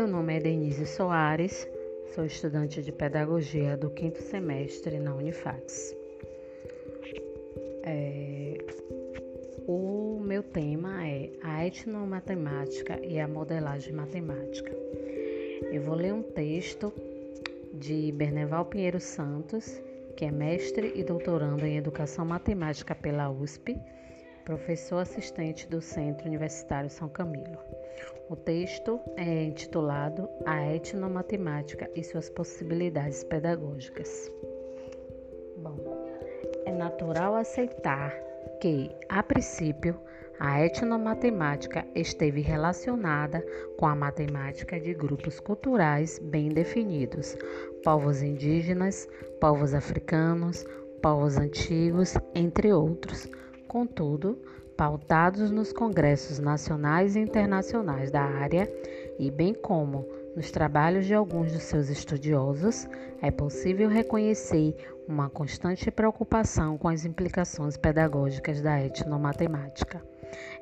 Meu nome é Denise Soares, sou estudante de Pedagogia do quinto semestre na Unifax. É, o meu tema é a etnomatemática e a modelagem matemática. Eu vou ler um texto de Berneval Pinheiro Santos, que é mestre e doutorando em Educação Matemática pela USP, professor assistente do Centro Universitário São Camilo. O texto é intitulado A Etnomatemática e suas possibilidades pedagógicas. Bom, é natural aceitar que, a princípio, a etnomatemática esteve relacionada com a matemática de grupos culturais bem definidos, povos indígenas, povos africanos, povos antigos, entre outros. Contudo, pautados nos congressos nacionais e internacionais da área e bem como nos trabalhos de alguns dos seus estudiosos, é possível reconhecer uma constante preocupação com as implicações pedagógicas da etnomatemática.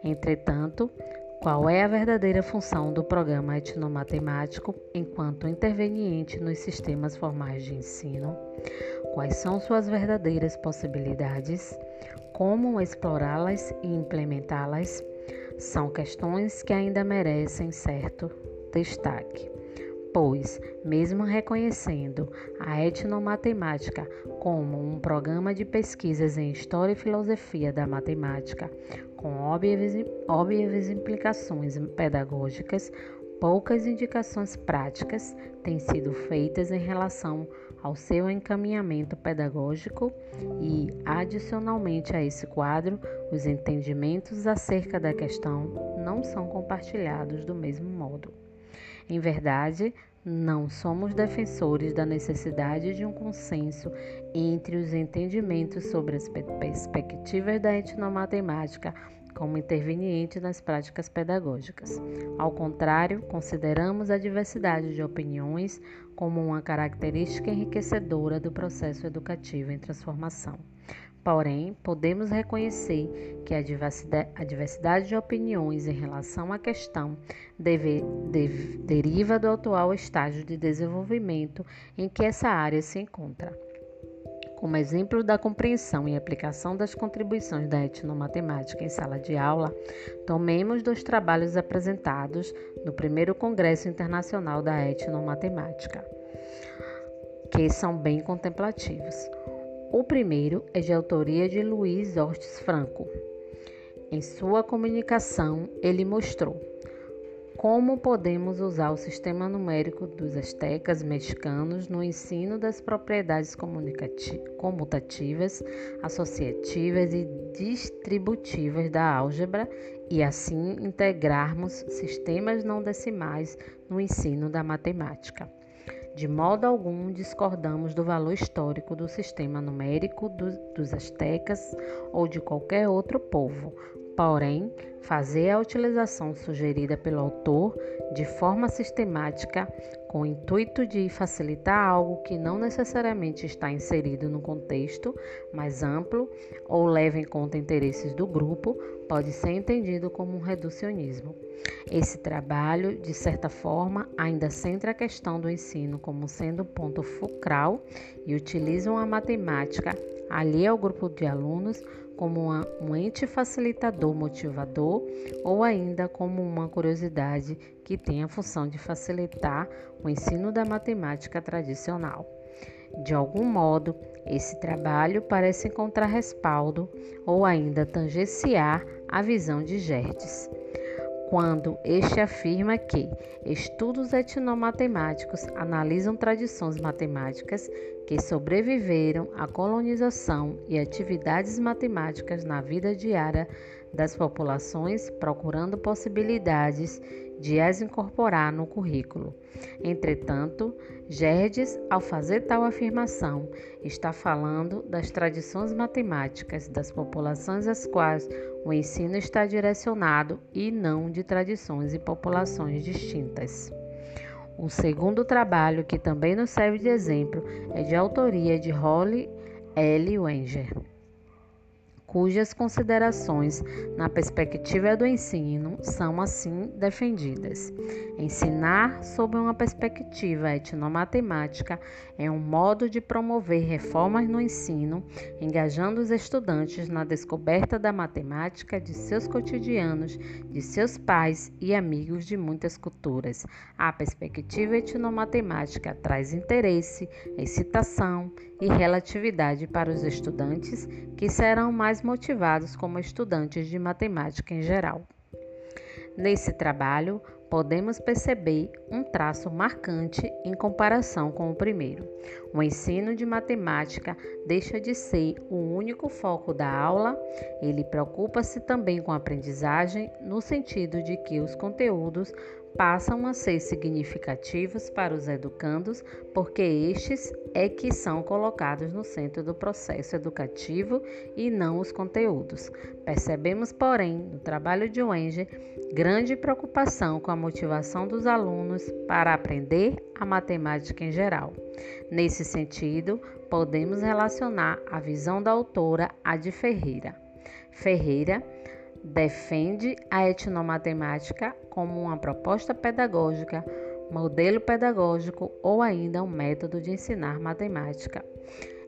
Entretanto, qual é a verdadeira função do programa etnomatemático enquanto interveniente nos sistemas formais de ensino? Quais são suas verdadeiras possibilidades? Como explorá-las e implementá-las? São questões que ainda merecem certo destaque pois, mesmo reconhecendo a etnomatemática como um programa de pesquisas em história e filosofia da matemática, com óbvias, óbvias implicações pedagógicas, poucas indicações práticas têm sido feitas em relação ao seu encaminhamento pedagógico e, adicionalmente a esse quadro, os entendimentos acerca da questão não são compartilhados do mesmo modo. Em verdade, não somos defensores da necessidade de um consenso entre os entendimentos sobre as perspectivas da etnomatemática como interveniente nas práticas pedagógicas. Ao contrário, consideramos a diversidade de opiniões como uma característica enriquecedora do processo educativo em transformação. Porém, podemos reconhecer que a diversidade, a diversidade de opiniões em relação à questão deve, deve, deriva do atual estágio de desenvolvimento em que essa área se encontra. Como exemplo da compreensão e aplicação das contribuições da etnomatemática em sala de aula, tomemos dos trabalhos apresentados no primeiro Congresso Internacional da Etnomatemática, que são bem contemplativos. O primeiro é de autoria de Luiz Ortiz Franco. Em sua comunicação, ele mostrou como podemos usar o sistema numérico dos astecas mexicanos no ensino das propriedades comutativas, associativas e distributivas da álgebra e assim integrarmos sistemas não decimais no ensino da matemática. De modo algum discordamos do valor histórico do sistema numérico do, dos astecas ou de qualquer outro povo. Porém, fazer a utilização sugerida pelo autor de forma sistemática, com o intuito de facilitar algo que não necessariamente está inserido no contexto mais amplo ou leva em conta interesses do grupo, pode ser entendido como um reducionismo. Esse trabalho, de certa forma, ainda centra a questão do ensino como sendo um ponto fulcral e utiliza a matemática ali ao grupo de alunos como um ente facilitador motivador ou ainda como uma curiosidade que tem a função de facilitar o ensino da matemática tradicional. De algum modo, esse trabalho parece encontrar respaldo ou ainda tangenciar a visão de Gerdes quando este afirma que estudos etnomatemáticos analisam tradições matemáticas que sobreviveram à colonização e atividades matemáticas na vida diária das populações, procurando possibilidades de as incorporar no currículo. Entretanto, Gerdes, ao fazer tal afirmação, está falando das tradições matemáticas das populações às quais o ensino está direcionado e não de tradições e populações distintas. O segundo trabalho, que também nos serve de exemplo, é de autoria de Holly L. Wenger cujas considerações na perspectiva do ensino são assim defendidas. Ensinar sob uma perspectiva etnomatemática é um modo de promover reformas no ensino, engajando os estudantes na descoberta da matemática de seus cotidianos, de seus pais e amigos de muitas culturas. A perspectiva etnomatemática traz interesse, excitação e relatividade para os estudantes, que serão mais motivados como estudantes de matemática em geral. Nesse trabalho, podemos perceber um traço marcante em comparação com o primeiro. O ensino de matemática deixa de ser o único foco da aula, ele preocupa-se também com a aprendizagem, no sentido de que os conteúdos passam a ser significativos para os educandos, porque estes é que são colocados no centro do processo educativo e não os conteúdos. Percebemos, porém, no trabalho de Wenger, grande preocupação com a motivação dos alunos para aprender a matemática em geral. Nesse sentido, podemos relacionar a visão da autora à de Ferreira. Ferreira defende a etnomatemática como uma proposta pedagógica, modelo pedagógico ou ainda um método de ensinar matemática.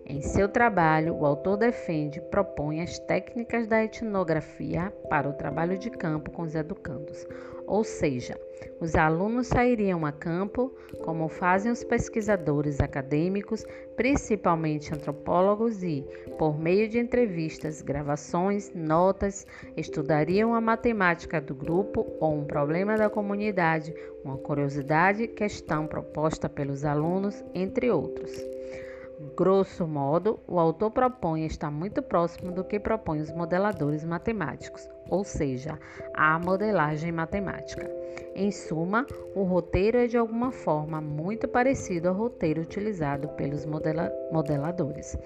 Em seu trabalho, o autor defende propõe as técnicas da etnografia para o trabalho de campo com os educandos, ou seja, os alunos sairiam a campo, como fazem os pesquisadores acadêmicos, principalmente antropólogos, e, por meio de entrevistas, gravações, notas, estudariam a matemática do grupo ou um problema da comunidade, uma curiosidade, questão proposta pelos alunos, entre outros. Grosso modo, o autor propõe estar muito próximo do que propõem os modeladores matemáticos, ou seja, a modelagem matemática. Em suma, o roteiro é de alguma forma muito parecido ao roteiro utilizado pelos modela modeladores.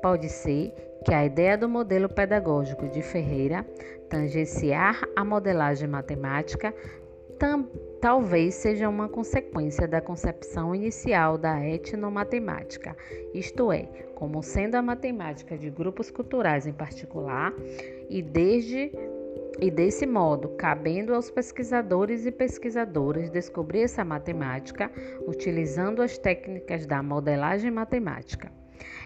Pode ser que a ideia do modelo pedagógico de Ferreira, tangenciar a modelagem matemática, talvez seja uma consequência da concepção inicial da etnomatemática, isto é, como sendo a matemática de grupos culturais em particular, e desde e desse modo, cabendo aos pesquisadores e pesquisadoras descobrir essa matemática utilizando as técnicas da modelagem matemática.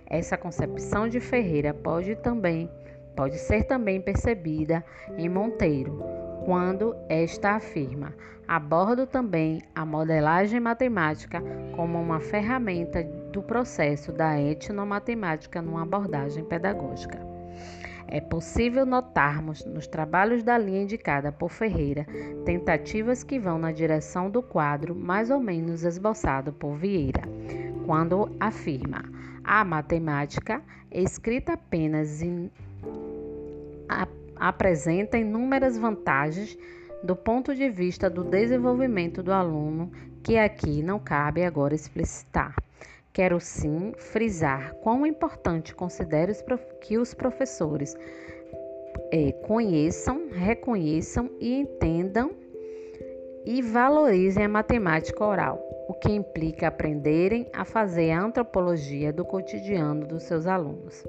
Essa concepção de Ferreira pode também pode ser também percebida em Monteiro, quando esta afirma: abordo também a modelagem matemática como uma ferramenta do processo da etnomatemática numa abordagem pedagógica. É possível notarmos nos trabalhos da linha indicada por Ferreira tentativas que vão na direção do quadro mais ou menos esboçado por Vieira, quando afirma: a matemática, escrita apenas em apresenta inúmeras vantagens do ponto de vista do desenvolvimento do aluno, que aqui não cabe agora explicitar. Quero sim frisar quão importante considero que os professores é, conheçam, reconheçam e entendam e valorizem a matemática oral, o que implica aprenderem a fazer a antropologia do cotidiano dos seus alunos.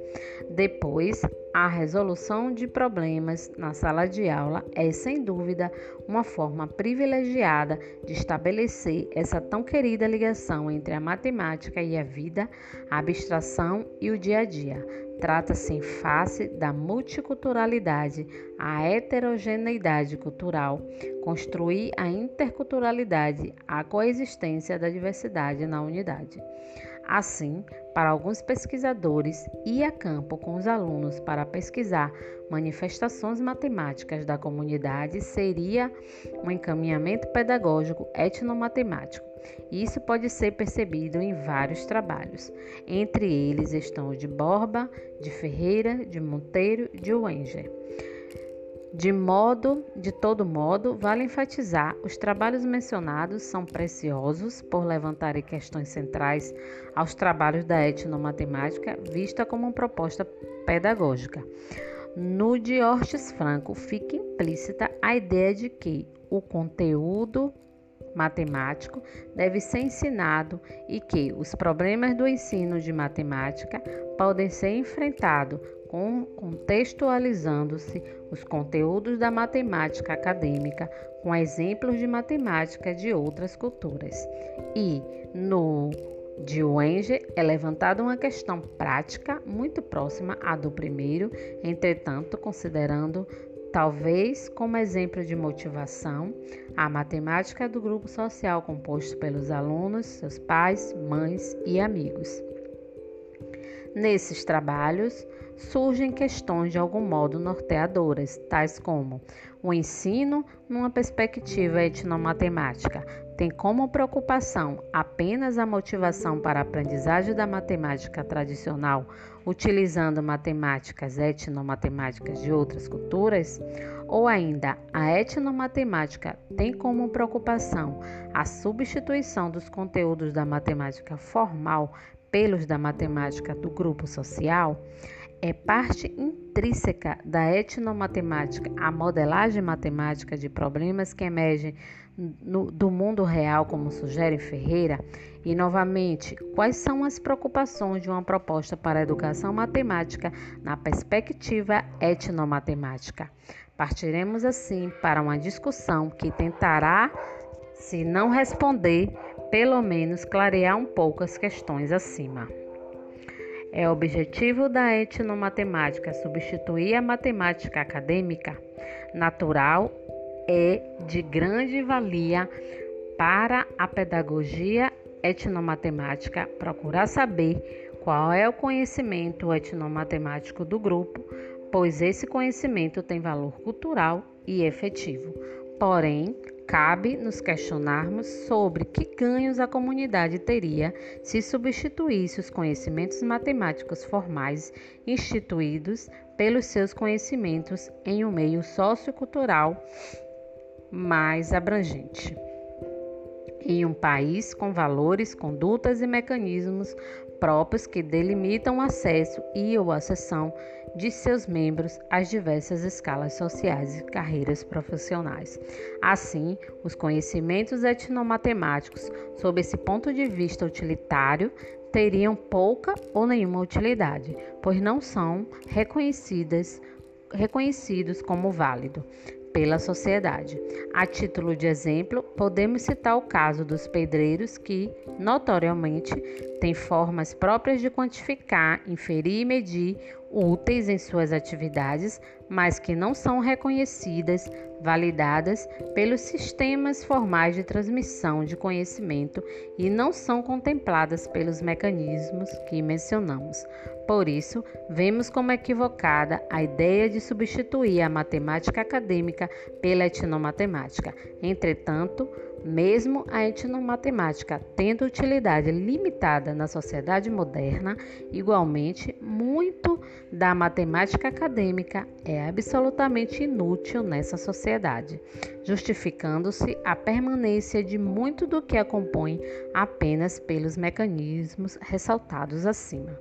Depois, a resolução de problemas na sala de aula é, sem dúvida, uma forma privilegiada de estabelecer essa tão querida ligação entre a matemática e a vida, a abstração e o dia a dia. Trata-se em face da multiculturalidade, a heterogeneidade cultural, construir a interculturalidade, a coexistência da diversidade na unidade. Assim, para alguns pesquisadores, ir a campo com os alunos para pesquisar manifestações matemáticas da comunidade seria um encaminhamento pedagógico etnomatemático. Isso pode ser percebido em vários trabalhos. Entre eles estão o de Borba, de Ferreira, de Monteiro, de Wenger. De modo, de todo modo, vale enfatizar, os trabalhos mencionados são preciosos por levantarem questões centrais aos trabalhos da etnomatemática, vista como uma proposta pedagógica. No de Ortiz Franco fica implícita a ideia de que o conteúdo matemático deve ser ensinado e que os problemas do ensino de matemática podem ser enfrentados contextualizando-se os conteúdos da matemática acadêmica com exemplos de matemática de outras culturas. E no de Wenge é levantada uma questão prática muito próxima à do primeiro, entretanto, considerando talvez como exemplo de motivação a matemática do grupo social composto pelos alunos, seus pais, mães e amigos. Nesses trabalhos, surgem questões de algum modo norteadoras, tais como o ensino numa perspectiva etnomatemática. Tem como preocupação apenas a motivação para a aprendizagem da matemática tradicional, utilizando matemáticas etnomatemáticas de outras culturas, ou ainda a etnomatemática tem como preocupação a substituição dos conteúdos da matemática formal pelos da matemática do grupo social, é parte intrínseca da etnomatemática, a modelagem matemática de problemas que emergem no, do mundo real, como sugere Ferreira, e novamente, quais são as preocupações de uma proposta para a educação matemática na perspectiva etnomatemática. Partiremos assim para uma discussão que tentará, se não responder, pelo menos clarear um pouco as questões acima. É objetivo da etnomatemática substituir a matemática acadêmica natural é de grande valia para a pedagogia etnomatemática procurar saber qual é o conhecimento etnomatemático do grupo, pois esse conhecimento tem valor cultural e efetivo. Porém, Cabe nos questionarmos sobre que ganhos a comunidade teria se substituísse os conhecimentos matemáticos formais instituídos pelos seus conhecimentos em um meio sociocultural mais abrangente. Em um país com valores, condutas e mecanismos próprios que delimitam o acesso e ou a acessão de seus membros às diversas escalas sociais e carreiras profissionais. Assim, os conhecimentos etnomatemáticos, sob esse ponto de vista utilitário, teriam pouca ou nenhuma utilidade, pois não são reconhecidas reconhecidos como válido pela sociedade. A título de exemplo, podemos citar o caso dos pedreiros que, notoriamente, têm formas próprias de quantificar, inferir e medir úteis em suas atividades, mas que não são reconhecidas, validadas pelos sistemas formais de transmissão de conhecimento e não são contempladas pelos mecanismos que mencionamos. Por isso, vemos como equivocada a ideia de substituir a matemática acadêmica pela etnomatemática. Entretanto, mesmo a etnomatemática tendo utilidade limitada na sociedade moderna, igualmente, muito da matemática acadêmica é absolutamente inútil nessa sociedade, justificando-se a permanência de muito do que a compõe apenas pelos mecanismos ressaltados acima.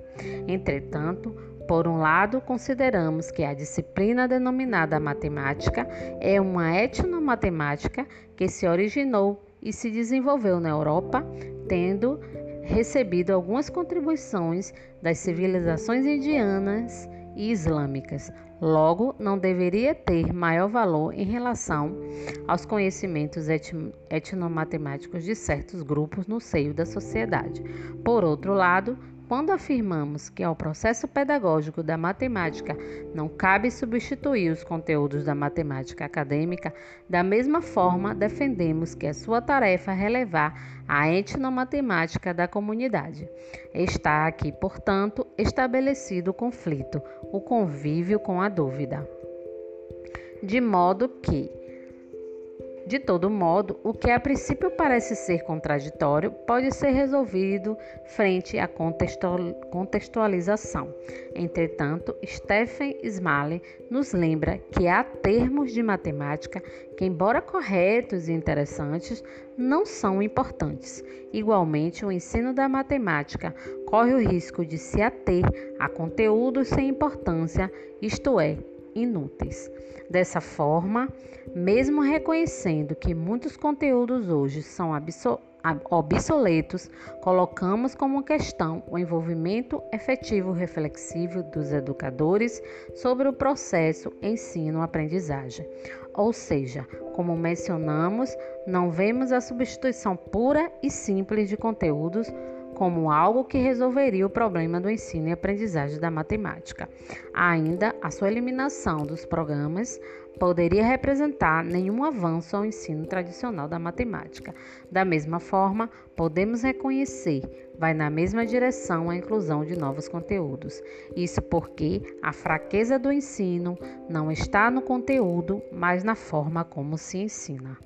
Entretanto, por um lado, consideramos que a disciplina denominada matemática é uma etnomatemática que se originou e se desenvolveu na Europa, tendo recebido algumas contribuições das civilizações indianas e islâmicas. Logo, não deveria ter maior valor em relação aos conhecimentos etnomatemáticos de certos grupos no seio da sociedade. Por outro lado, quando afirmamos que ao processo pedagógico da matemática não cabe substituir os conteúdos da matemática acadêmica, da mesma forma defendemos que a sua tarefa é relevar a etnomatemática da comunidade. Está aqui, portanto, estabelecido o conflito, o convívio com a dúvida. De modo que de todo modo, o que a princípio parece ser contraditório pode ser resolvido frente à contextualização. Entretanto, Stephen Smalley nos lembra que há termos de matemática que, embora corretos e interessantes, não são importantes. Igualmente, o ensino da matemática corre o risco de se ater a conteúdos sem importância, isto é, inúteis. Dessa forma, mesmo reconhecendo que muitos conteúdos hoje são obsoletos, colocamos como questão o envolvimento efetivo reflexivo dos educadores sobre o processo ensino-aprendizagem. Ou seja, como mencionamos, não vemos a substituição pura e simples de conteúdos como algo que resolveria o problema do ensino e aprendizagem da matemática. Ainda, a sua eliminação dos programas poderia representar nenhum avanço ao ensino tradicional da matemática. Da mesma forma, podemos reconhecer vai na mesma direção a inclusão de novos conteúdos. Isso porque a fraqueza do ensino não está no conteúdo, mas na forma como se ensina.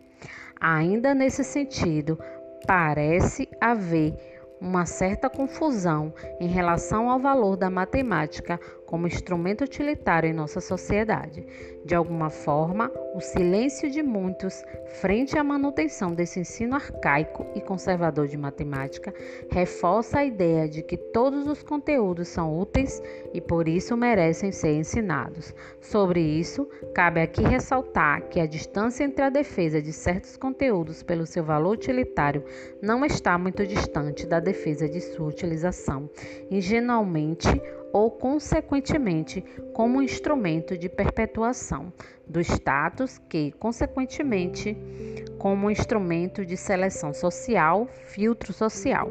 Ainda nesse sentido, parece haver uma certa confusão em relação ao valor da matemática como instrumento utilitário em nossa sociedade. De alguma forma, o silêncio de muitos frente à manutenção desse ensino arcaico e conservador de matemática reforça a ideia de que todos os conteúdos são úteis e por isso merecem ser ensinados. Sobre isso, cabe aqui ressaltar que a distância entre a defesa de certos conteúdos pelo seu valor utilitário não está muito distante da defesa de sua utilização. Ingenuamente, ou, consequentemente, como instrumento de perpetuação do status, que, consequentemente, como instrumento de seleção social, filtro social.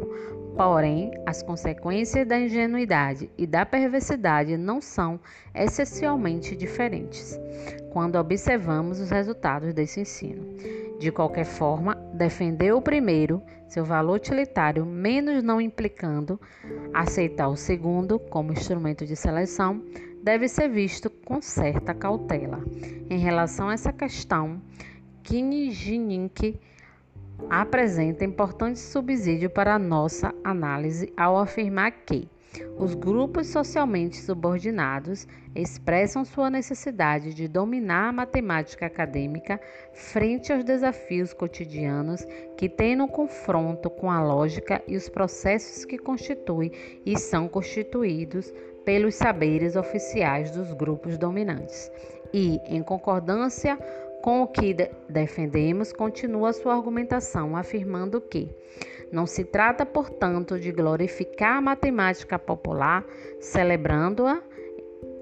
Porém, as consequências da ingenuidade e da perversidade não são essencialmente diferentes quando observamos os resultados desse ensino. De qualquer forma, defender o primeiro, seu valor utilitário, menos não implicando aceitar o segundo como instrumento de seleção, deve ser visto com certa cautela. Em relação a essa questão, Kinijinink apresenta importante subsídio para a nossa análise ao afirmar que os grupos socialmente subordinados expressam sua necessidade de dominar a matemática acadêmica frente aos desafios cotidianos que têm no confronto com a lógica e os processos que constituem e são constituídos pelos saberes oficiais dos grupos dominantes. E, em concordância com o que defendemos, continua sua argumentação afirmando que não se trata, portanto, de glorificar a matemática popular, celebrando-a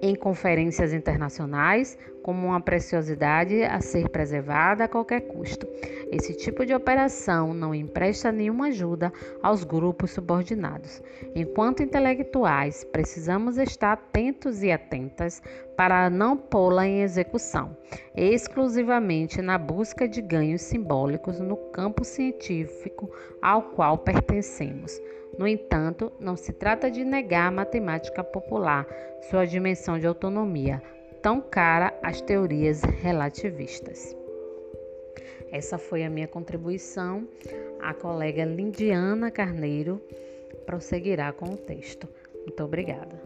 em conferências internacionais como uma preciosidade a ser preservada a qualquer custo. Esse tipo de operação não empresta nenhuma ajuda aos grupos subordinados. Enquanto intelectuais, precisamos estar atentos e atentas para não pô-la em execução, exclusivamente na busca de ganhos simbólicos no campo científico ao qual pertencemos. No entanto, não se trata de negar a matemática popular, sua dimensão de autonomia, tão cara às teorias relativistas. Essa foi a minha contribuição. A colega Lindiana Carneiro prosseguirá com o texto. Muito obrigada.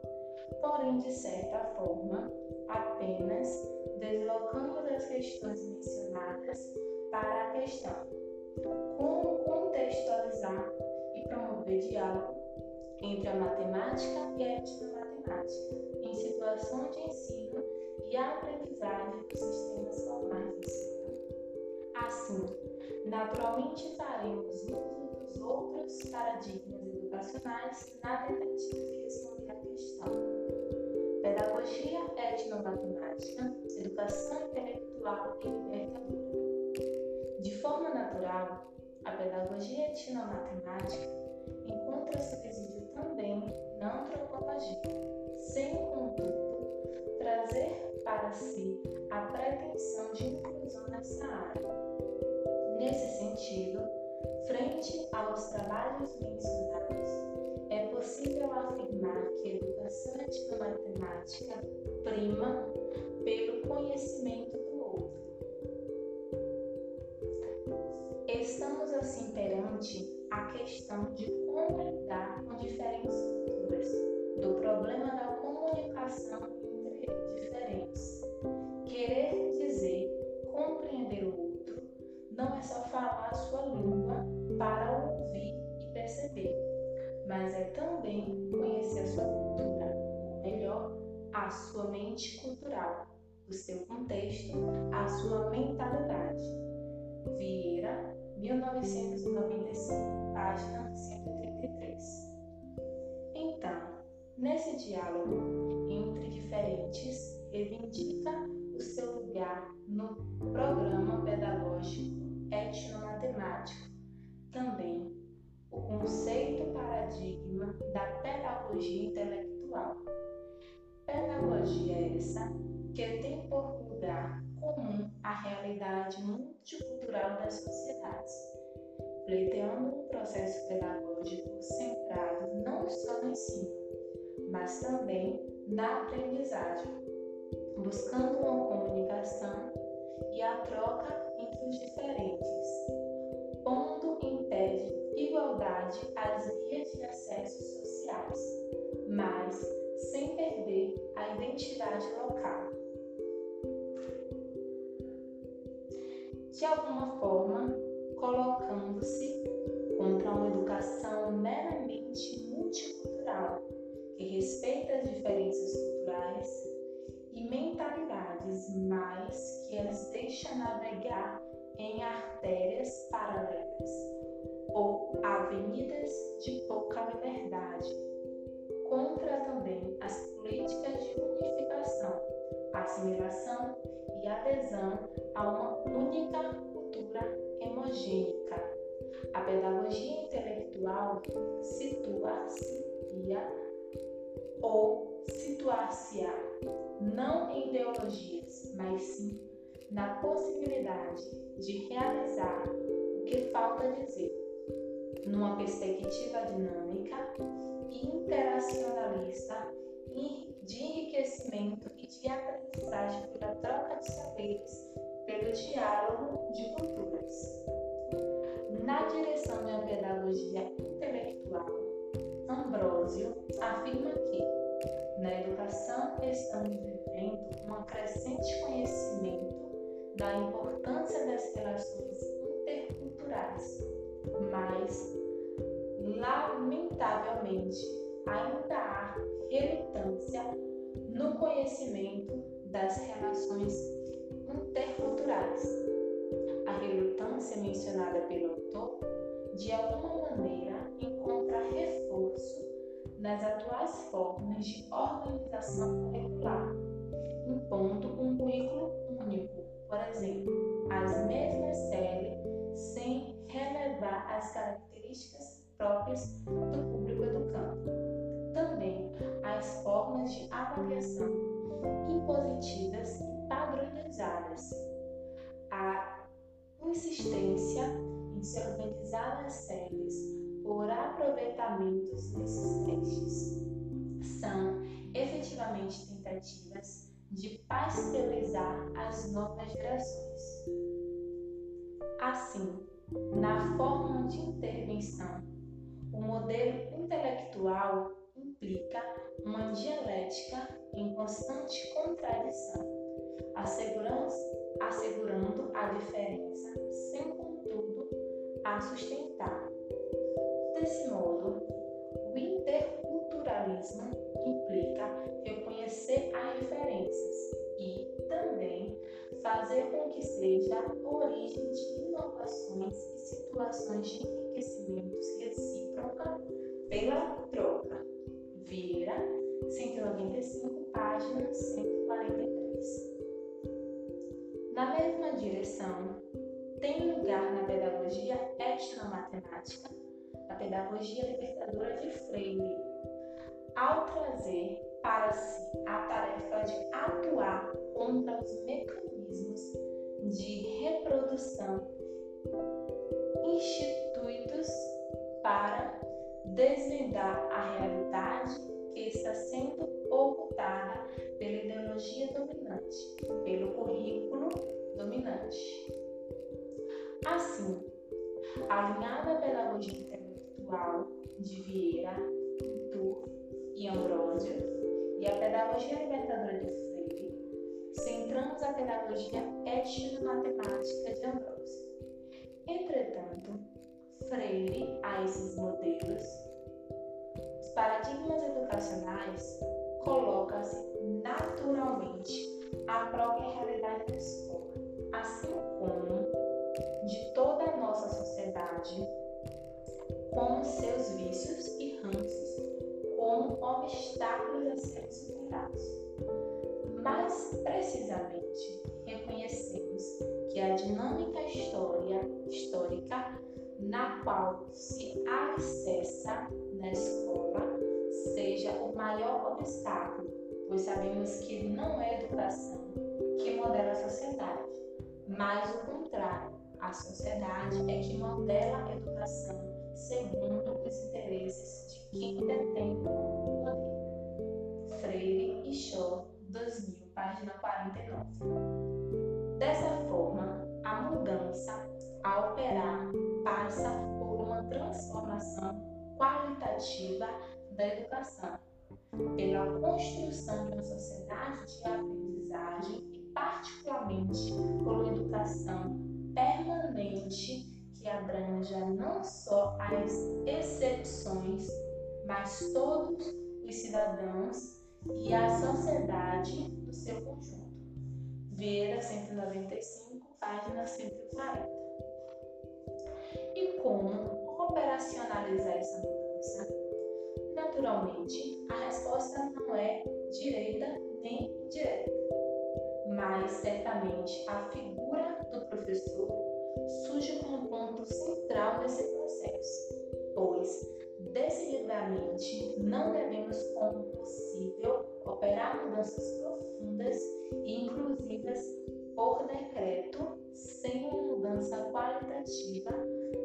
Porém, de certa forma, apenas deslocamos as questões mencionadas para a questão como contextualizar e promover diálogo entre a matemática e a ética matemática, em situação de ensino e aprendizagem dos sistemas formais de ensino. Assim, naturalmente faremos uso dos outros paradigmas educacionais na tentativa de responder à questão. Pedagogia etnomatemática, educação intelectual e libertadora. De forma natural, a pedagogia etnomatemática encontra seu resíduo também na antropologia, sem, contudo, trazer para si a pretensão de inclusão nessa área. Nesse sentido, frente aos trabalhos mencionados, é possível afirmar que a educação etnomatemática prima pelo conhecimento do outro. Estamos assim perante a questão de como lidar com diferentes culturas, do problema da comunicação entre diferentes. Querer dizer, compreender o outro, não é só falar a sua língua para ouvir e perceber, mas é também conhecer a sua cultura, ou melhor, a sua mente cultural, o seu contexto, a sua mentalidade. Vieira, 1995, página 133. Então, nesse diálogo entre diferentes, reivindica o seu lugar no programa pedagógico etnomatemático. Também conceito paradigma da pedagogia intelectual. Pedagogia essa que tem por lugar comum a realidade multicultural das sociedades, pleiteando um processo pedagógico centrado não só no ensino, mas também na aprendizagem, buscando uma comunicação e a troca entre os diferentes, pondo em igualdade as vias de acesso sociais, mas sem perder a identidade local. de alguma forma colocando-se contra uma educação meramente multicultural que respeita as diferenças culturais e mentalidades, mas que as deixa navegar em artérias paralelas ou avenidas de pouca liberdade. Contra também as políticas de unificação, assimilação e adesão a uma única cultura hemogênica. A pedagogia intelectual situa-se ou situar-se-á não em ideologias, mas sim na possibilidade de realizar o que falta dizer, numa perspectiva dinâmica e interacionalista de enriquecimento e de aprendizagem pela troca de saberes, pelo diálogo de culturas. Na direção de uma pedagogia intelectual, Ambrósio afirma que, na educação, estamos vivendo um crescente conhecimento da importância das relações interculturais, mas, lamentavelmente, ainda há relutância no conhecimento das relações interculturais. A relutância mencionada pelo autor, de alguma maneira, encontra reforço nas atuais formas de organização curricular, impondo um currículo único, por exemplo, as mesmas séries, as características próprias do público educando também as formas de avaliação impositivas e padronizadas, a insistência em se organizar as séries por aproveitamentos desses testes são efetivamente tentativas de pasteurizar as novas gerações. Assim, na forma de intervenção, o modelo intelectual implica uma dialética em constante contradição, assegurando a diferença, sem contudo a sustentar. Desse modo, o interculturalismo implica reconhecer as diferenças e também fazer com que seja origem de inovações e situações de enriquecimentos recíproca pela troca. Vieira, 195, página 143. Na mesma direção, tem lugar na pedagogia etnomatemática, a pedagogia libertadora de Freire, ao trazer para si a tarefa de atuar contra os mecanismos de reprodução instituídos para desvendar a realidade que está sendo ocultada pela ideologia dominante, pelo currículo dominante. Assim, alinhada à pedagogia de Vieira, Tur e Ambrósio e a pedagogia libertadora de Freire, centramos a pedagogia étnico-matemática de Ambrósio. Entretanto, Freire, a esses modelos, os paradigmas educacionais coloca-se naturalmente a própria realidade da escola, assim como de toda a nossa sociedade, com seus vícios e ranços, como obstáculos a serem superados. Mais precisamente, reconhecemos que a dinâmica história, histórica na qual se acessa na escola seja o maior obstáculo, pois sabemos que não é a educação que modela a sociedade, mas o contrário, a sociedade é que modela a educação segundo os interesses de quem detém o poder. Freire e Shaw, 2000, página 49. Dessa forma, a mudança a operar passa por uma transformação qualitativa da educação, pela construção de uma sociedade de aprendizagem e, particularmente, por uma educação permanente que abranja não só as exceções, mas todos os cidadãos e a sociedade do seu conjunto. Vieira 195, página 140 e como operacionalizar essa mudança? Naturalmente, a resposta não é direita nem indireta, mas certamente a figura do professor surge como ponto central nesse processo, pois decididamente não devemos como possível operar mudanças profundas e inclusivas por decreto sem uma mudança qualitativa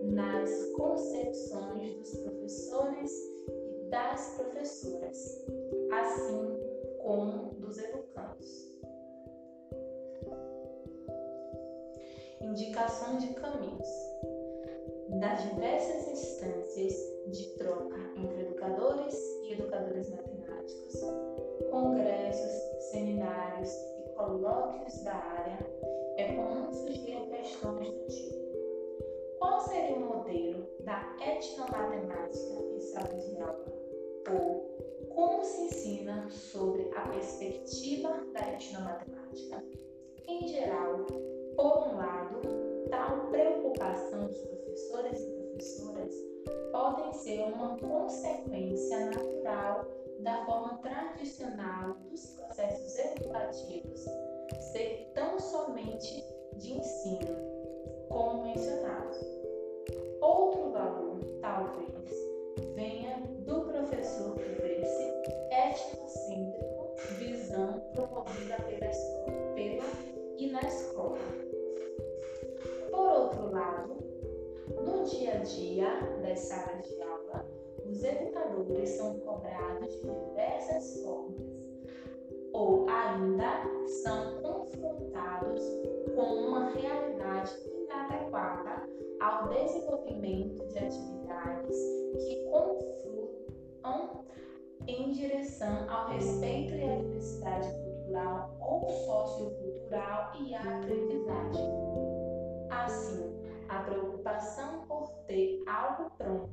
nas concepções dos professores e das professoras, assim como dos educandos. Indicações de caminhos. Das diversas instâncias de troca entre educadores e educadores matemáticos, congressos, seminários e colóquios da área, é comum surgir questões do tipo qual seria o modelo da etnomatemática em sala de aula? Ou como se ensina sobre a perspectiva da etnomatemática? Em geral, por um lado, tal preocupação dos professores e professoras podem ser uma consequência natural da forma tradicional dos processos educativos ser tão somente de ensino, como mencionados. Outro valor, talvez, venha do professor que vê-se etnocêntrico, visão promovida pela, pela e na escola. Outro lado, no dia a dia das salas de aula, os educadores são cobrados de diversas formas, ou ainda são confrontados com uma realidade inadequada ao desenvolvimento de atividades que confluam em direção ao respeito e à diversidade cultural ou sociocultural e à aprendizagem. Assim, a preocupação por ter algo pronto,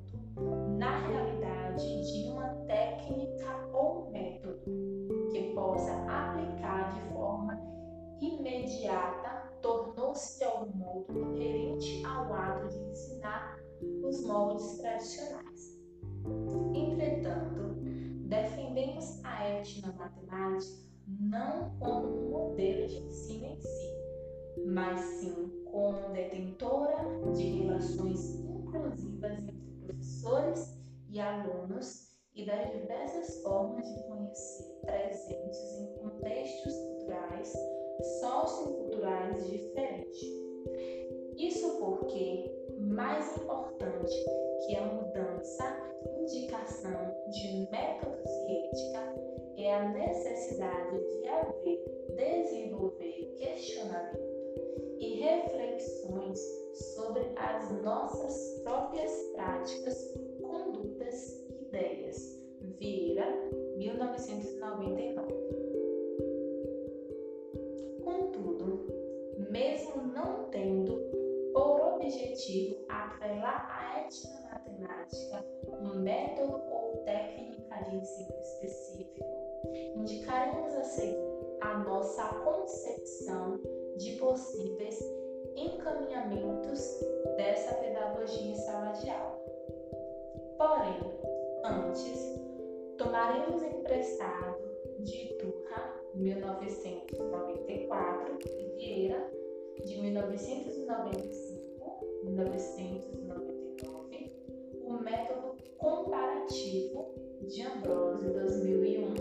na realidade, de uma técnica ou método que possa aplicar de forma imediata tornou-se de algum modo inerente ao ato de ensinar os moldes tradicionais. Entretanto, defendemos a etnomatemática não como um modelo de ensino em si, mas sim como detentora de relações inclusivas entre professores e alunos e das diversas formas de conhecer presentes em contextos culturais, socioculturais diferentes. Isso porque, mais importante as nossas próprias práticas, condutas e ideias. Vieira, 1999. Contudo, mesmo não tendo por objetivo atrelar a etnomatemática um método ou técnica de ensino específico, indicaremos a seguir a nossa concepção de possíveis encaminhamentos dessa pedagogia em sala de aula. Porém, antes, tomaremos emprestado de Turra, 1994, e Vieira, de 1995, 1999, o método comparativo de Ambrose, 2001,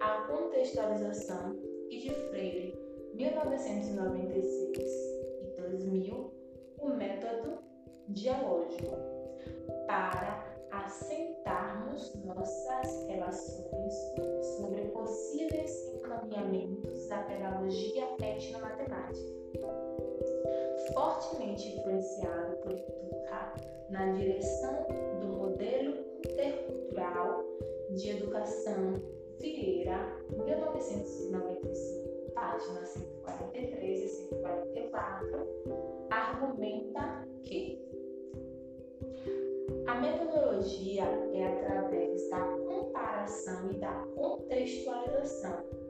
a contextualização e de Freire, 1996 e 2000 o método dialógico para assentarmos nossas relações sobre possíveis encaminhamentos da pedagogia etnomatemática. Fortemente influenciado por Turra na direção do modelo intercultural de educação Vieira, 1995 páginas 143 e 144, argumenta que a metodologia é através da comparação e da contextualização.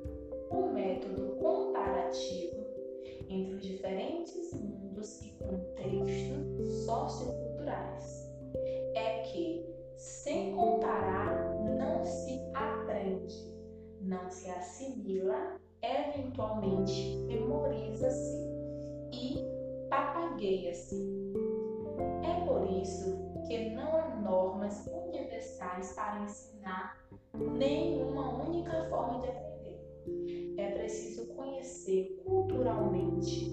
Eventualmente memoriza-se e papagueia-se. É por isso que não há normas universais para ensinar nenhuma única forma de aprender. É preciso conhecer culturalmente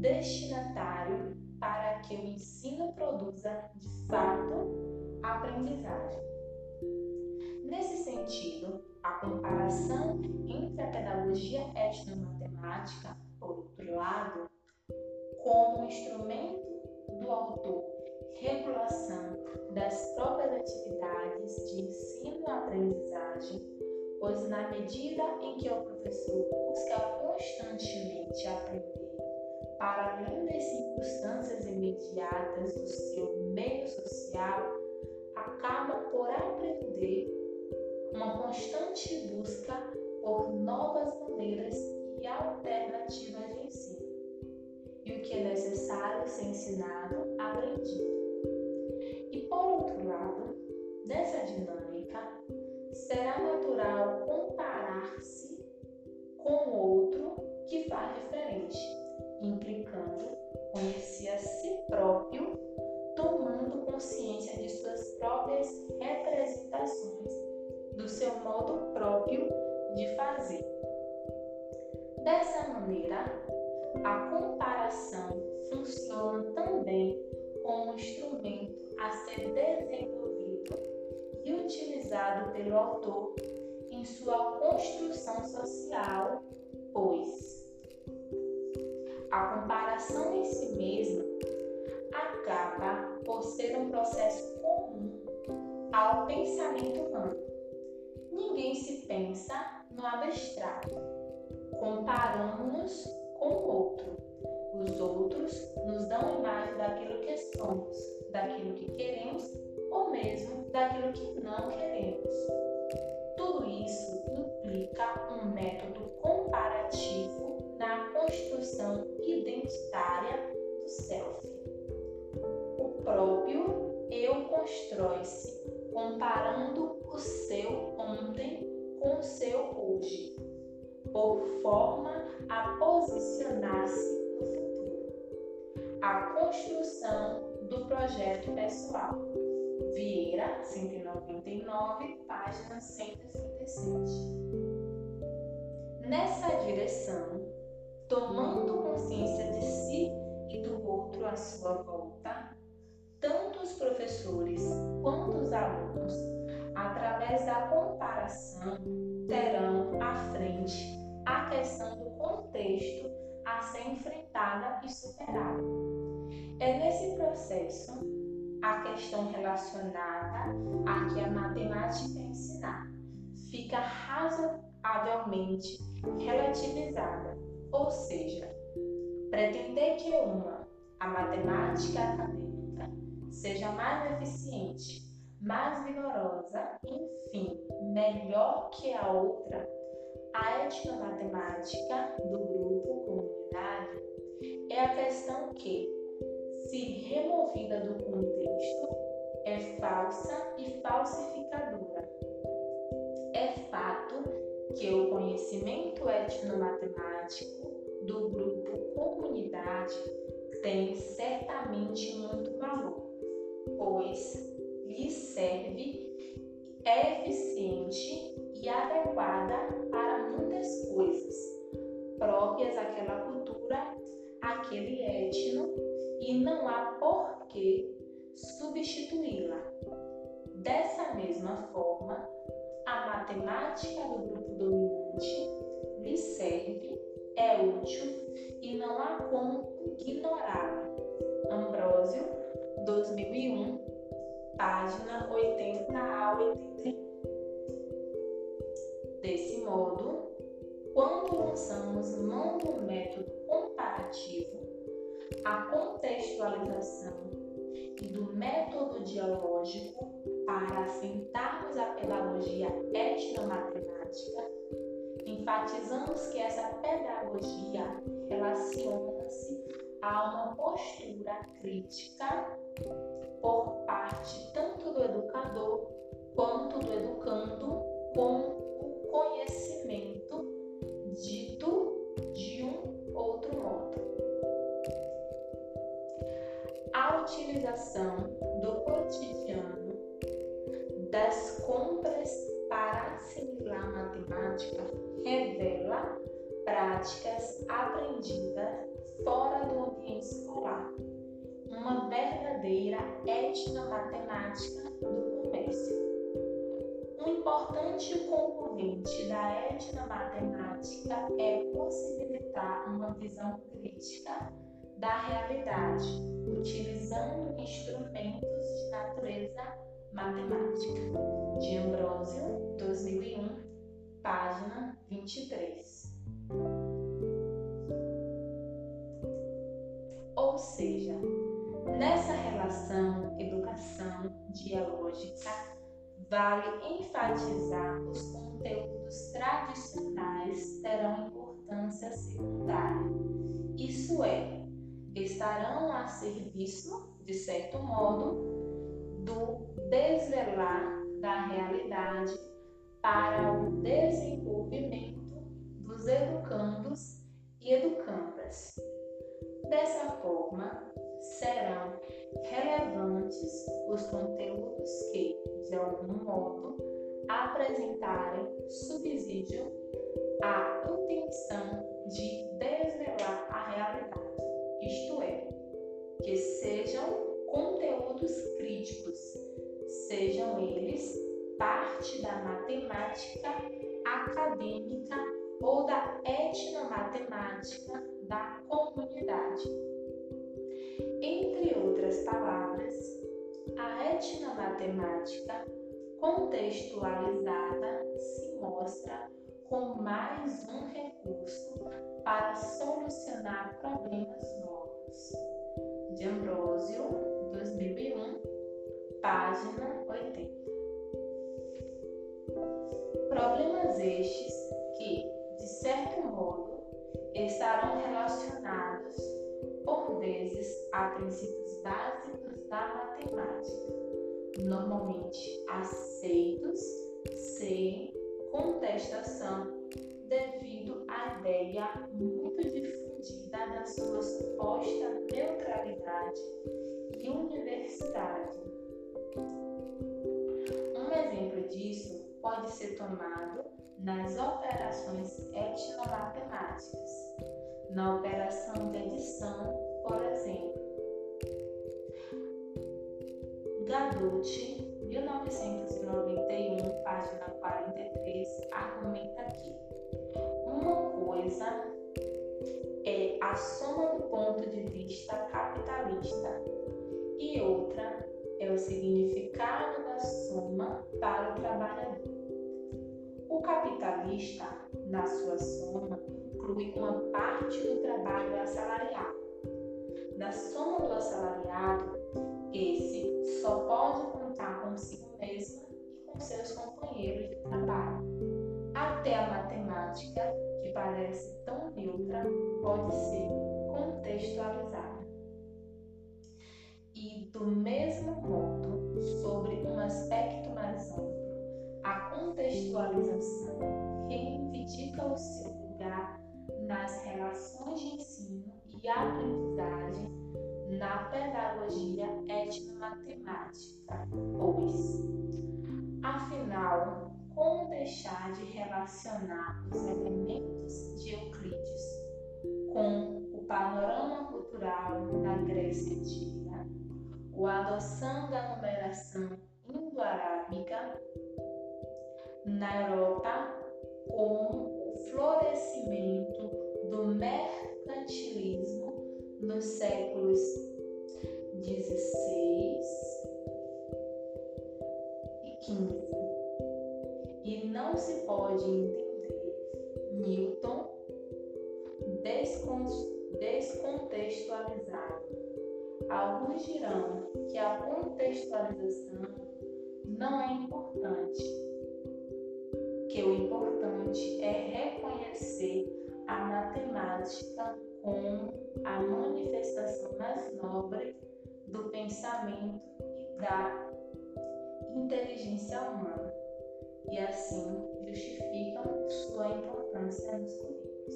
destinatário para que o ensino produza de fato aprendizagem. Nesse sentido, a comparação entre a pedagogia etnomatemática, por outro lado, como instrumento do autor, regulação das próprias atividades de ensino e aprendizagem, pois na medida em que o professor busca constantemente aprender para além das circunstâncias imediatas do seu meio social, acaba por aprender uma constante busca por novas maneiras e alternativas de ensino. E o que é necessário ser ensinado, aprendido. E por outro lado, nessa dinâmica, será natural comparar-se com outro que faz diferente, implicando conhecer a si próprio, tomando consciência de suas próprias representações do seu modo próprio de fazer. Dessa maneira, a comparação funciona também como um instrumento a ser desenvolvido e utilizado pelo autor em sua construção social, pois a comparação em si mesma acaba por ser um processo comum ao pensamento humano ninguém se pensa no abstrato. Comparamos-nos com o outro. Os outros nos dão imagem daquilo que somos, daquilo que queremos ou mesmo daquilo que não queremos. Tudo isso implica um método comparativo na construção identitária do self. O próprio eu constrói-se comparando o seu ontem com o seu hoje, por forma a posicionar-se no futuro. a construção do projeto pessoal. Vieira, 199, página 137. Nessa direção, tomando consciência de si e do outro à sua volta, tanto os professores quanto os alunos, através da comparação, terão à frente a questão do contexto a ser enfrentada e superada. É nesse processo a questão relacionada a que a matemática é ensinar fica razoavelmente relativizada, ou seja, pretender que uma, a matemática acadêmica, seja mais eficiente, mais vigorosa, enfim, melhor que a outra, a etnomatemática do grupo comunidade é a questão que, se removida do contexto, é falsa e falsificadora. É fato que o conhecimento etnomatemático do grupo comunidade tem certamente muito valor, pois lhe serve é eficiente e adequada para muitas coisas próprias àquela cultura, aquele etno, e não há por que substituí-la. Dessa mesma forma, a matemática do grupo dominante lhe serve, é útil e não há como ignorá-la. Ambrósio, 2001, página 80 a 81. Desse modo, quando lançamos mão do método comparativo, a contextualização e do método dialógico para assentarmos a pedagogia etnomatemática, enfatizamos que essa pedagogia relaciona-se a uma postura crítica por parte tanto do educador quanto do educando com o conhecimento dito de um outro modo. A utilização do cotidiano das compras para assimilar matemática revela práticas aprendidas fora do ambiente escolar, uma verdadeira etnomatemática do comércio. Um importante componente da etnomatemática é possibilitar uma visão crítica da realidade, utilizando instrumentos de natureza matemática. De Ambrósio, 2001, página 23. Ou seja, nessa relação educação-dialógica, vale enfatizar os conteúdos tradicionais terão importância secundária. Isso é, estarão a serviço, de certo modo, do desvelar da realidade para o desenvolvimento dos educandos e educandas. Dessa forma, serão relevantes os conteúdos que, de algum modo, apresentarem subsídio à intenção de desvelar a realidade, isto é, que sejam conteúdos críticos, sejam eles parte da matemática acadêmica ou da etnomatemática da comunidade. Entre outras palavras, a etnomatemática contextualizada se mostra como mais um recurso para solucionar problemas novos. De Ambrósio, 2001, página 80. Problemas estes que, de certo modo, estarão relacionados, a princípios básicos da matemática, normalmente aceitos sem contestação devido à ideia muito difundida da sua suposta neutralidade e universidade. Um exemplo disso pode ser tomado nas operações etnomatemáticas, na operação de edição, por exemplo. Gaducci, 1991, página 43, argumenta que uma coisa é a soma do ponto de vista capitalista e outra é o significado da soma para o trabalhador. O capitalista, na sua soma, inclui uma parte do trabalho assalariado. Da soma do assalariado, esse só pode contar consigo mesmo e com seus companheiros de trabalho. Até a matemática, que parece tão neutra, pode ser contextualizada. E, do mesmo modo, sobre um aspecto mais amplo, a contextualização reivindica o seu lugar nas relações de ensino e aprendizagem na pedagogia etnomatemática, pois, afinal, como deixar de relacionar os elementos de Euclides com o panorama cultural da Grécia Antiga, o adoção da numeração indo-arábica na Europa com o florescimento do mercantilismo nos séculos XVI e XV. E não se pode entender Newton descontextualizado. Alguns dirão que a contextualização não é importante, que o importante é reconhecer a matemática como a manifestação mais nobre do pensamento e da inteligência humana, e assim justificam sua importância nos currículos.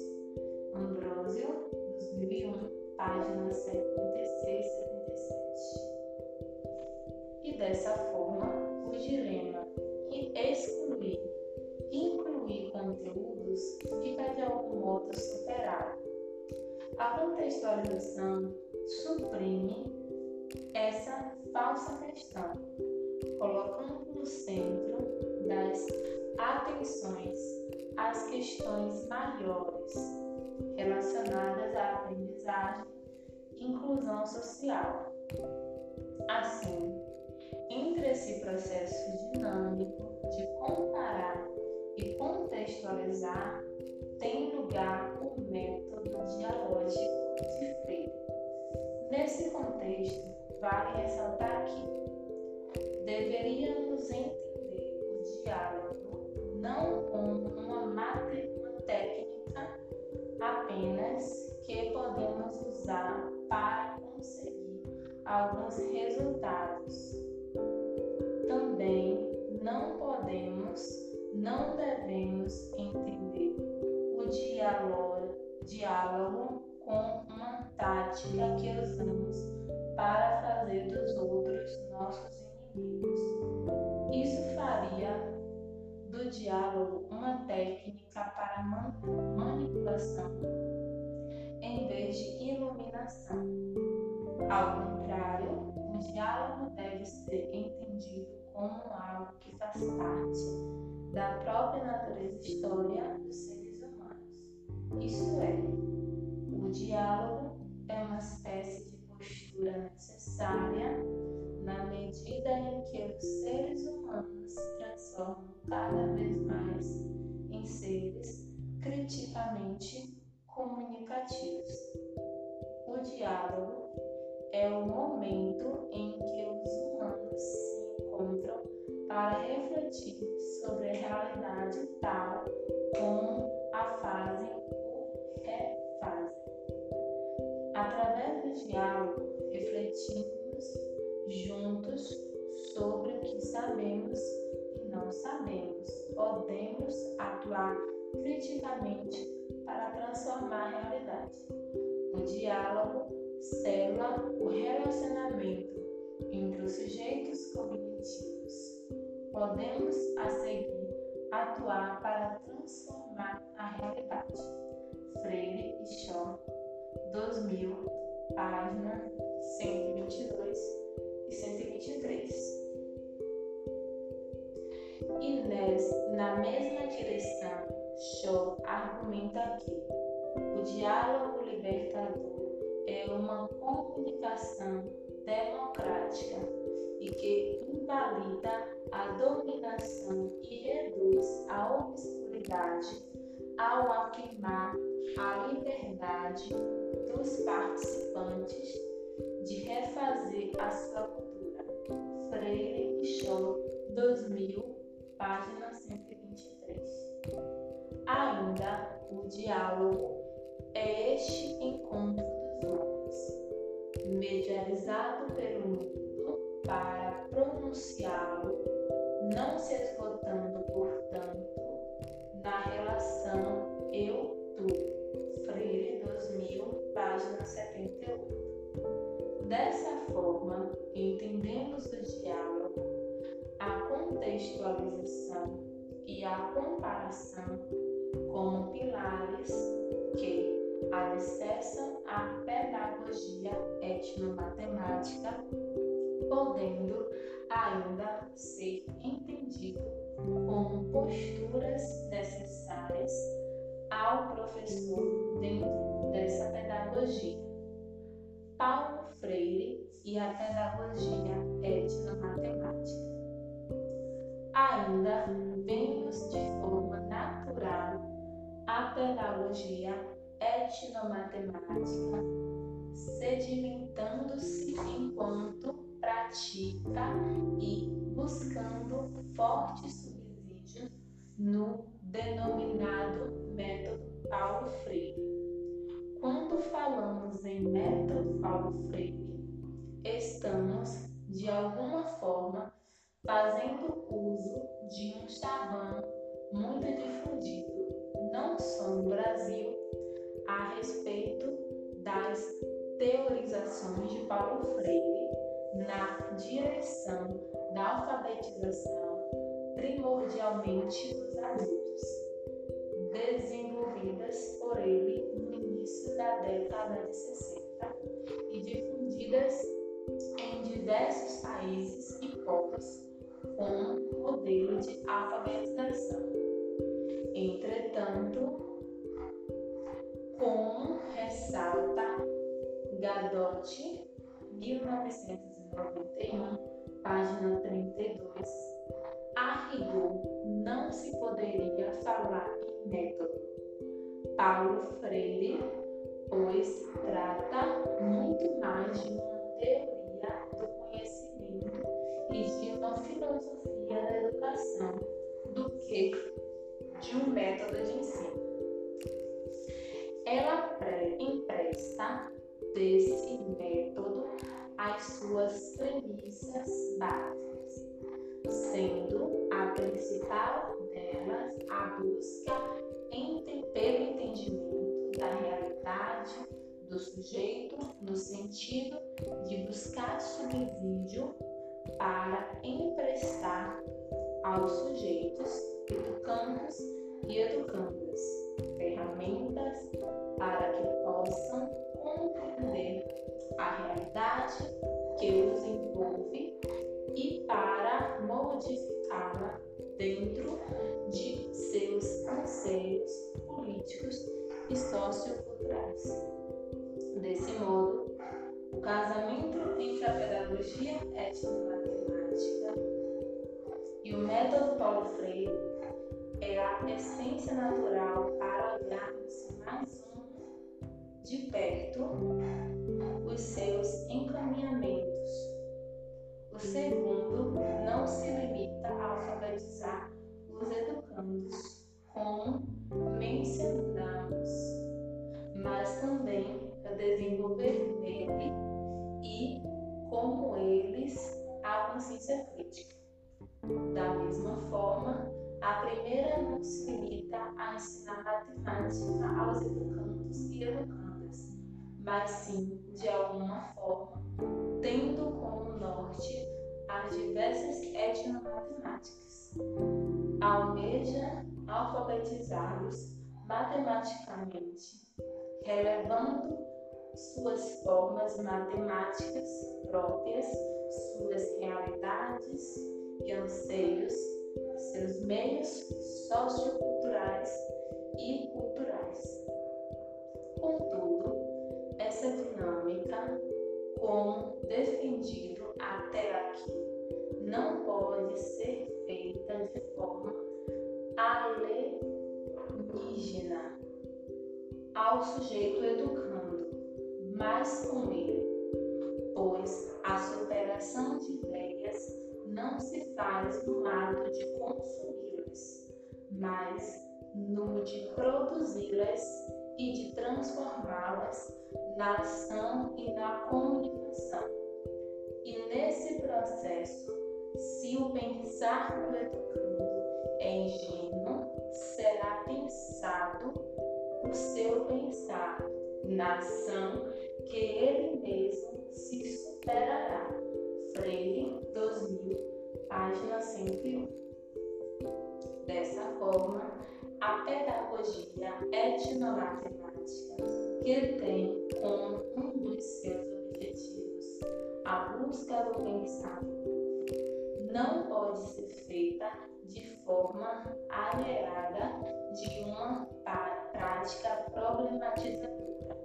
Ambrósio, 2001, páginas 76 e 77. E dessa forma, o dilema que excluir incluir conteúdos fica de algum modo superado. A contextualização suprime essa falsa questão, colocando no centro das atenções as questões maiores relacionadas à aprendizagem e inclusão social. Assim, entre esse processo dinâmico de comparar e contextualizar, tem lugar o método dialógico de Freire. Nesse contexto, vale ressaltar que deveríamos entender o diálogo não como uma, uma técnica apenas que podemos usar para conseguir alguns resultados. Também não podemos não devemos entender o diálogo, diálogo com uma tática que usamos para fazer dos outros nossos inimigos. Isso faria do diálogo uma técnica para manipulação em vez de iluminação. Ao contrário, o diálogo deve ser entendido como algo que faz parte da própria natureza história seres humanos. Isto é, o diálogo é uma espécie de postura necessária na medida em que os seres humanos se transformam cada vez mais em seres criticamente comunicativos. O diálogo é o momento em que os humanos se encontram para refletir sobre a realidade tal como a fazem ou refazem. Através do diálogo, refletimos juntos sobre o que sabemos e não sabemos. Podemos atuar criticamente para transformar a realidade. O o diálogo sela o relacionamento entre os sujeitos cognitivos. Podemos, a seguir, atuar para transformar a realidade. Freire e Shaw, 2000, página 122 e 123. E na mesma direção, Shaw argumenta que o diálogo libertador é uma comunicação democrática e que invalida a dominação e reduz a obscuridade ao afirmar a liberdade dos participantes de refazer a sua cultura. Freire e Shaw, 2000, página 123. Ainda o diálogo é este encontro dos homens, medializado pelo mundo para pronunciá-lo, não se esgotando, portanto, na relação eu-tu. Freire 2000, página 78. Dessa forma, entendemos o diálogo, a contextualização e a comparação como pilares que alicerçam a pedagogia etnomatemática, podendo ainda ser entendido como posturas necessárias ao professor dentro dessa pedagogia. Paulo Freire e a pedagogia etnomatemática. Ainda vemos de forma natural a pedagogia etnomatemática sedimentando-se enquanto pratica e buscando forte subsídio no denominado método Paulo Freire. Quando falamos em método Paulo Freire, Paulo Freire na direção da alfabetização, primordialmente dos adultos, desenvolvidas por ele no início da década de 60 e difundidas em diversos países e povos como modelo de alfabetização. Entretanto, como ressalta Gadotti, 1991, página 32, a rigor não se poderia falar em método. Paulo Freire, pois, trata muito mais de uma teoria do conhecimento e de uma filosofia da educação do que de um método de ensino. Ela empresta desse método as suas premissas básicas, sendo a principal delas a busca pelo entendimento da realidade do sujeito no sentido de buscar subsídio para emprestar aos sujeitos, educandos e educandas ferramentas para que possam compreender a realidade que os envolve e para modificá-la dentro de seus anseios políticos e socioculturais. Desse modo, o casamento entre a pedagogia etnomatemática e o método Paulo Freire é a essência natural para olharmos mais um de perto os seus encaminhamentos. O segundo não se limita a alfabetizar os educandos, como mencionamos, mas também a desenvolver nele e, como eles, a consciência crítica. Da mesma forma, a primeira não se limita a ensinar matemática aos educandos e educandas, mas sim, de alguma forma, tendo como norte as diversas etnomatemáticas. Almeja alfabetizá-los matematicamente, relevando suas formas matemáticas próprias, suas realidades e anseios, seus meios socioculturais e culturais. Contudo, essa dinâmica, como defendido até aqui, não pode ser feita de forma alienígena ao sujeito educando, mas com ele, pois a superação de ideias não se faz no ato de consumi-las, mas no de produzi-las e de transformá-las na ação e na comunicação. E nesse processo, se o pensar do educando é ingênuo, será pensado o seu pensar na ação que ele mesmo se superará. Freire 2000, página 101. Dessa forma, a pedagogia etnomatemática, que tem como um dos seus objetivos a busca do pensamento, não pode ser feita de forma alienada de uma prática problematizadora,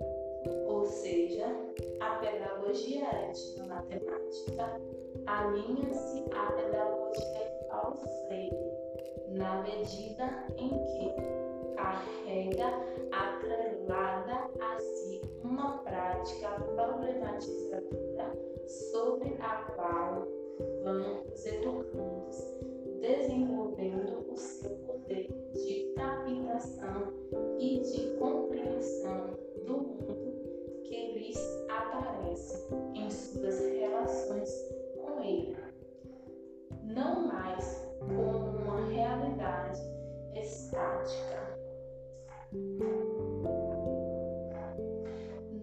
ou seja, a pedagogia etnomatemática alinha-se à pedagogia de Paulo Freire na medida em que carrega atrelada a si uma prática problematizadora sobre a qual vão os educandos desenvolvendo o seu poder de captação e de compreensão do mundo que lhes aparece em suas relações com ele. Não mais como uma realidade estática.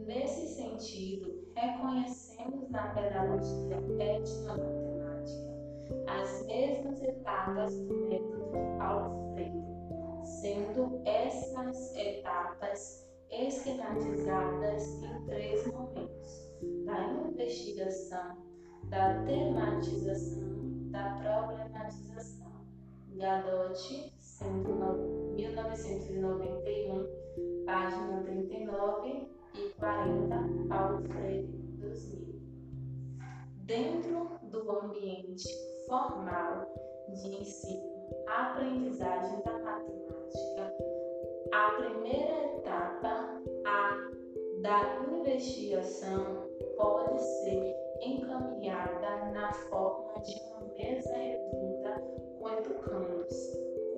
Nesse sentido, reconhecemos na pedagogia etnomatemática as mesmas etapas do método de sendo essas etapas esquematizadas em três momentos: da investigação, da tematização da problematização. Gadotti, 1991, página 39 e 40, Paulo Freire, 2000. Dentro do ambiente formal de ensino, aprendizagem da matemática, a primeira etapa, a da investigação, pode ser encaminhada na forma de uma mesa redonda com educandos,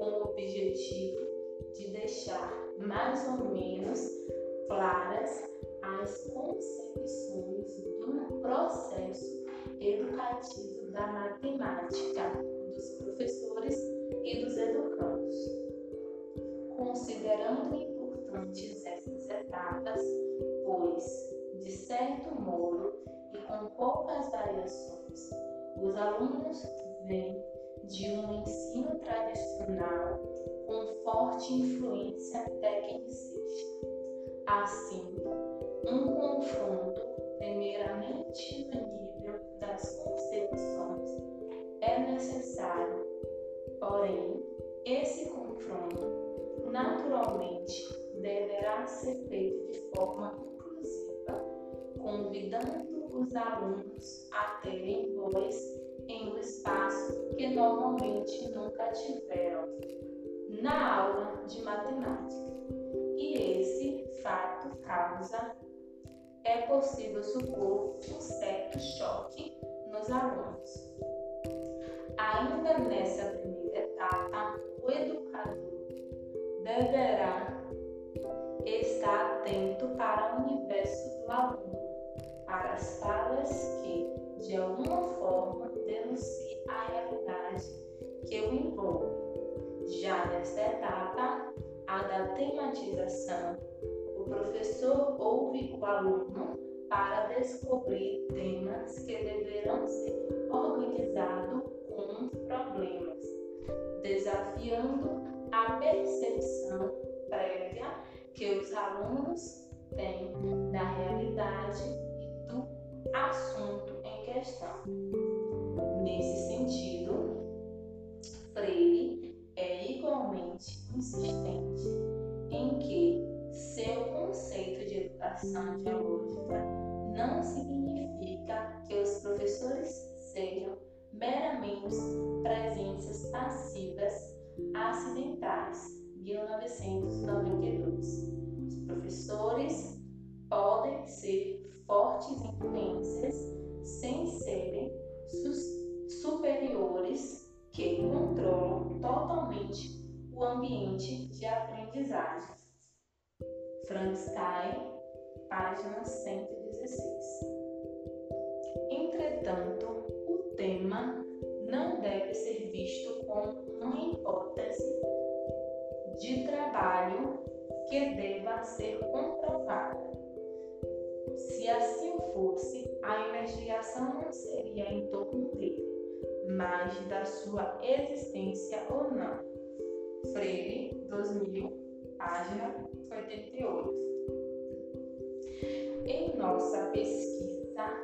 com o objetivo de deixar mais ou menos claras as concepções do processo educativo da matemática dos professores e dos educandos. Considerando importantes essas etapas, pois, de certo modo, com poucas variações. Os alunos vêm de um ensino tradicional com forte influência tecnicista. Assim, um confronto, primeiramente no nível das concepções, é necessário. Porém, esse confronto naturalmente deverá ser feito de forma inclusiva, convidando os alunos a terem voz em um espaço que normalmente nunca tiveram na aula de matemática. E esse fato causa, é possível supor, um certo choque nos alunos. Ainda nessa primeira etapa, o educador deverá estar atento para o universo do aluno para as falas que, de alguma forma, denunciem a realidade que o envolve. Já nesta etapa, a da tematização, o professor ouve o aluno para descobrir temas que deverão ser organizados com problemas, desafiando a percepção prévia que os alunos têm da realidade e do assunto em questão. Nesse sentido, Freire é igualmente insistente em que seu conceito de educação dialógica não significa que os professores sejam meramente presenças passivas acidentais. 1992. Os professores podem ser fortes influências sem serem superiores que controlam totalmente o ambiente de aprendizagem. Frankenstein, página 116. Entretanto, o tema não deve ser visto como uma hipótese de trabalho que deva ser comprovada. Se assim fosse, a investigação não seria em torno dele, mas da sua existência ou não. Freire, 2000, página 88. Em nossa pesquisa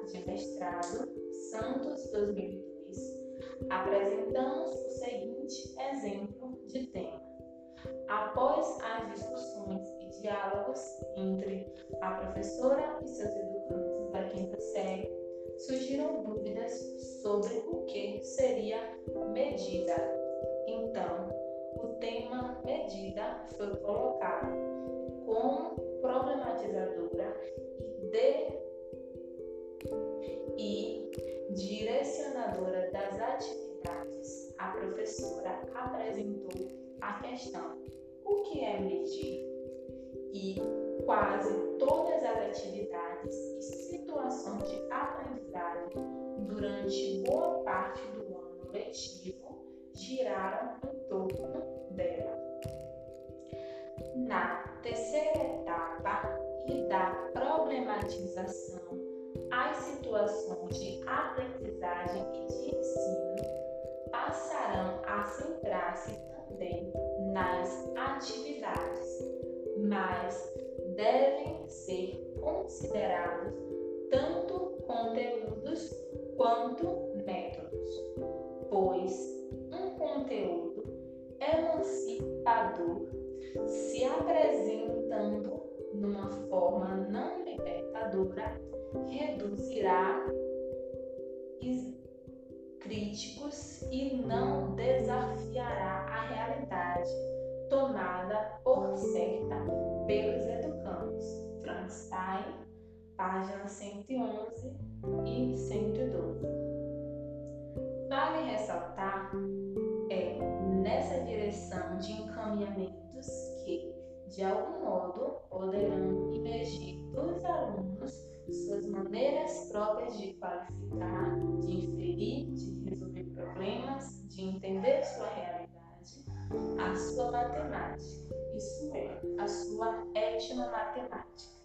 de mestrado, Santos 2002, apresentamos o seguinte exemplo de tema. Após as discussões e diálogos entre a professora e seus série, surgiram dúvidas sobre o que seria medida. Então, o tema medida foi colocado como problematizadora e, de, e direcionadora das atividades. A professora apresentou a questão: o que é medir? E quase todas as atividades e situações de aprendizagem durante boa parte do ano letivo giraram em torno dela. Na terceira etapa e da problematização, as situações de aprendizagem e de ensino passarão a centrar-se também nas atividades, mas devem ser considerados tanto conteúdos quanto métodos, pois um conteúdo emancipador se apresentando numa forma não libertadora reduzirá críticos e não desafiará a realidade tomada por certa pelos educandos. Frankenstein, páginas 111 e 112. Vale ressaltar é nessa direção de encaminhamentos que, de algum modo, poderão emergir dos alunos suas maneiras próprias de qualificar, de inferir, de resolver problemas, de entender sua realidade, a sua matemática, isso é, a sua etnomatemática.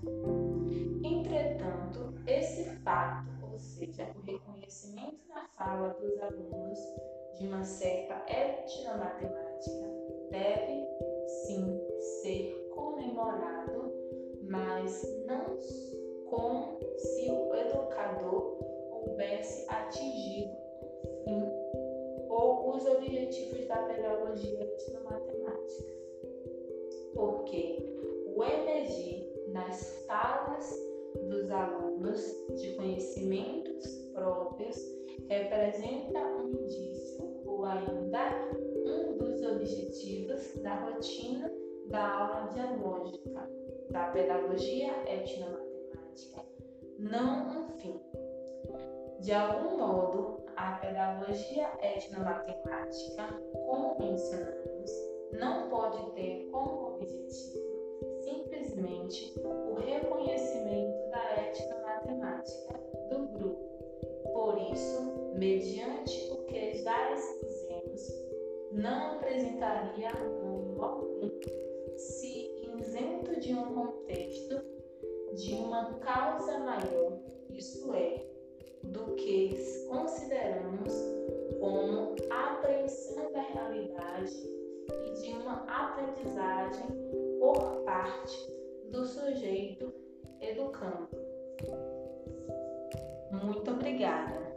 Entretanto, esse fato, ou seja, o reconhecimento na fala dos alunos de uma certa etnomatemática, deve sim ser comemorado, mas não como se o educador houvesse atingido um fim ou os objetivos da pedagogia etnomatemática. Porque o emergir nas falas dos alunos de conhecimentos próprios representa um indício ou ainda um dos objetivos da rotina da aula dialógica da pedagogia etnomatemática não um fim. De algum modo, a pedagogia etnomatemática, como mencionamos, não pode ter como objetivo simplesmente o reconhecimento da etnomatemática do grupo. Por isso, mediante o que já expusemos, não apresentaria ângulo algum se isento de um contexto de uma causa maior, isso é, do que consideramos como apreensão da realidade e de uma aprendizagem por parte do sujeito educando. Muito obrigada.